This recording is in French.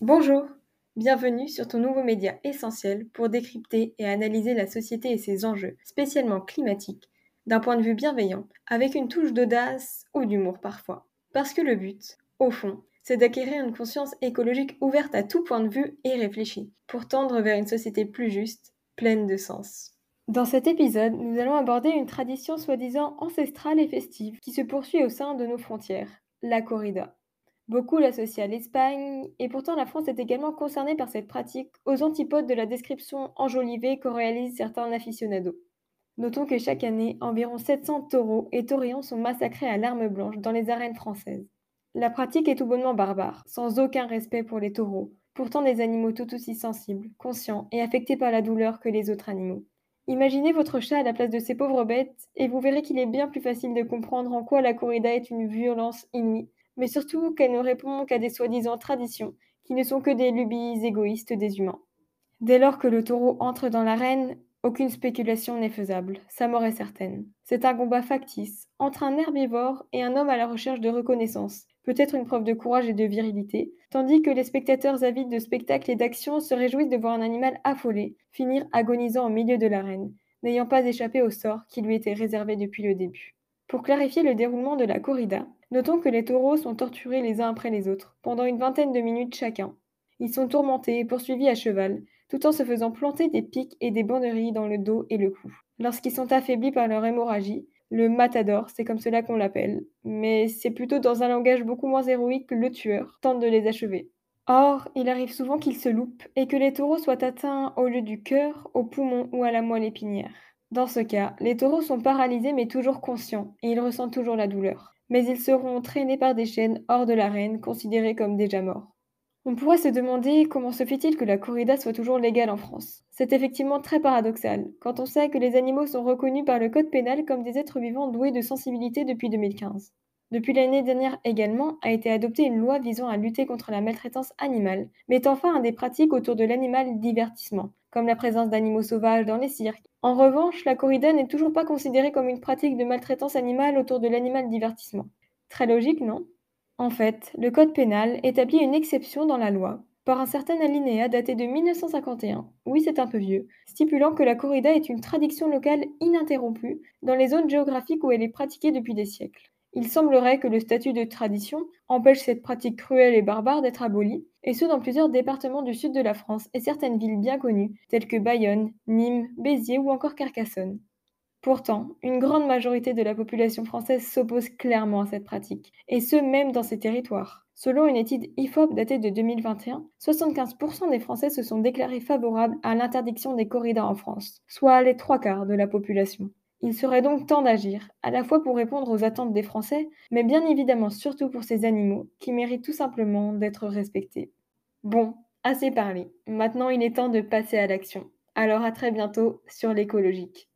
Bonjour, bienvenue sur ton nouveau média essentiel pour décrypter et analyser la société et ses enjeux, spécialement climatiques, d'un point de vue bienveillant, avec une touche d'audace ou d'humour parfois. Parce que le but, au fond, c'est d'acquérir une conscience écologique ouverte à tout point de vue et réfléchie, pour tendre vers une société plus juste, pleine de sens. Dans cet épisode, nous allons aborder une tradition soi-disant ancestrale et festive qui se poursuit au sein de nos frontières, la corrida. Beaucoup l'associent à l'Espagne, et pourtant la France est également concernée par cette pratique, aux antipodes de la description enjolivée qu'en réalisent certains aficionados. Notons que chaque année, environ 700 taureaux et taurillons sont massacrés à l'arme blanche dans les arènes françaises. La pratique est tout bonnement barbare, sans aucun respect pour les taureaux, pourtant des animaux tout aussi sensibles, conscients et affectés par la douleur que les autres animaux. Imaginez votre chat à la place de ces pauvres bêtes, et vous verrez qu'il est bien plus facile de comprendre en quoi la corrida est une violence inouïe mais surtout qu'elle ne répond qu'à des soi-disant traditions, qui ne sont que des lubies égoïstes des humains. Dès lors que le taureau entre dans l'arène, aucune spéculation n'est faisable, sa mort est certaine. C'est un combat factice entre un herbivore et un homme à la recherche de reconnaissance, peut-être une preuve de courage et de virilité, tandis que les spectateurs avides de spectacles et d'actions se réjouissent de voir un animal affolé finir agonisant au milieu de l'arène, n'ayant pas échappé au sort qui lui était réservé depuis le début. Pour clarifier le déroulement de la corrida, notons que les taureaux sont torturés les uns après les autres, pendant une vingtaine de minutes chacun. Ils sont tourmentés et poursuivis à cheval, tout en se faisant planter des pics et des banderilles dans le dos et le cou. Lorsqu'ils sont affaiblis par leur hémorragie, le matador, c'est comme cela qu'on l'appelle, mais c'est plutôt dans un langage beaucoup moins héroïque que le tueur tente de les achever. Or, il arrive souvent qu'ils se loupent et que les taureaux soient atteints au lieu du cœur, au poumon ou à la moelle épinière. Dans ce cas, les taureaux sont paralysés mais toujours conscients, et ils ressentent toujours la douleur. Mais ils seront traînés par des chaînes hors de l'arène, considérés comme déjà morts. On pourrait se demander comment se fait-il que la corrida soit toujours légale en France. C'est effectivement très paradoxal, quand on sait que les animaux sont reconnus par le Code pénal comme des êtres vivants doués de sensibilité depuis 2015. Depuis l'année dernière également a été adoptée une loi visant à lutter contre la maltraitance animale, mettant fin à des pratiques autour de l'animal divertissement, comme la présence d'animaux sauvages dans les cirques. En revanche, la corrida n'est toujours pas considérée comme une pratique de maltraitance animale autour de l'animal divertissement. Très logique, non? En fait, le Code pénal établit une exception dans la loi par un certain alinéa daté de 1951, oui c'est un peu vieux, stipulant que la corrida est une tradition locale ininterrompue dans les zones géographiques où elle est pratiquée depuis des siècles. Il semblerait que le statut de tradition empêche cette pratique cruelle et barbare d'être abolie, et ce dans plusieurs départements du sud de la France et certaines villes bien connues, telles que Bayonne, Nîmes, Béziers ou encore Carcassonne. Pourtant, une grande majorité de la population française s'oppose clairement à cette pratique, et ce même dans ces territoires. Selon une étude IFOP datée de 2021, 75% des Français se sont déclarés favorables à l'interdiction des corridas en France, soit les trois quarts de la population. Il serait donc temps d'agir, à la fois pour répondre aux attentes des Français, mais bien évidemment surtout pour ces animaux, qui méritent tout simplement d'être respectés. Bon, assez parlé. Maintenant il est temps de passer à l'action. Alors à très bientôt sur l'écologique.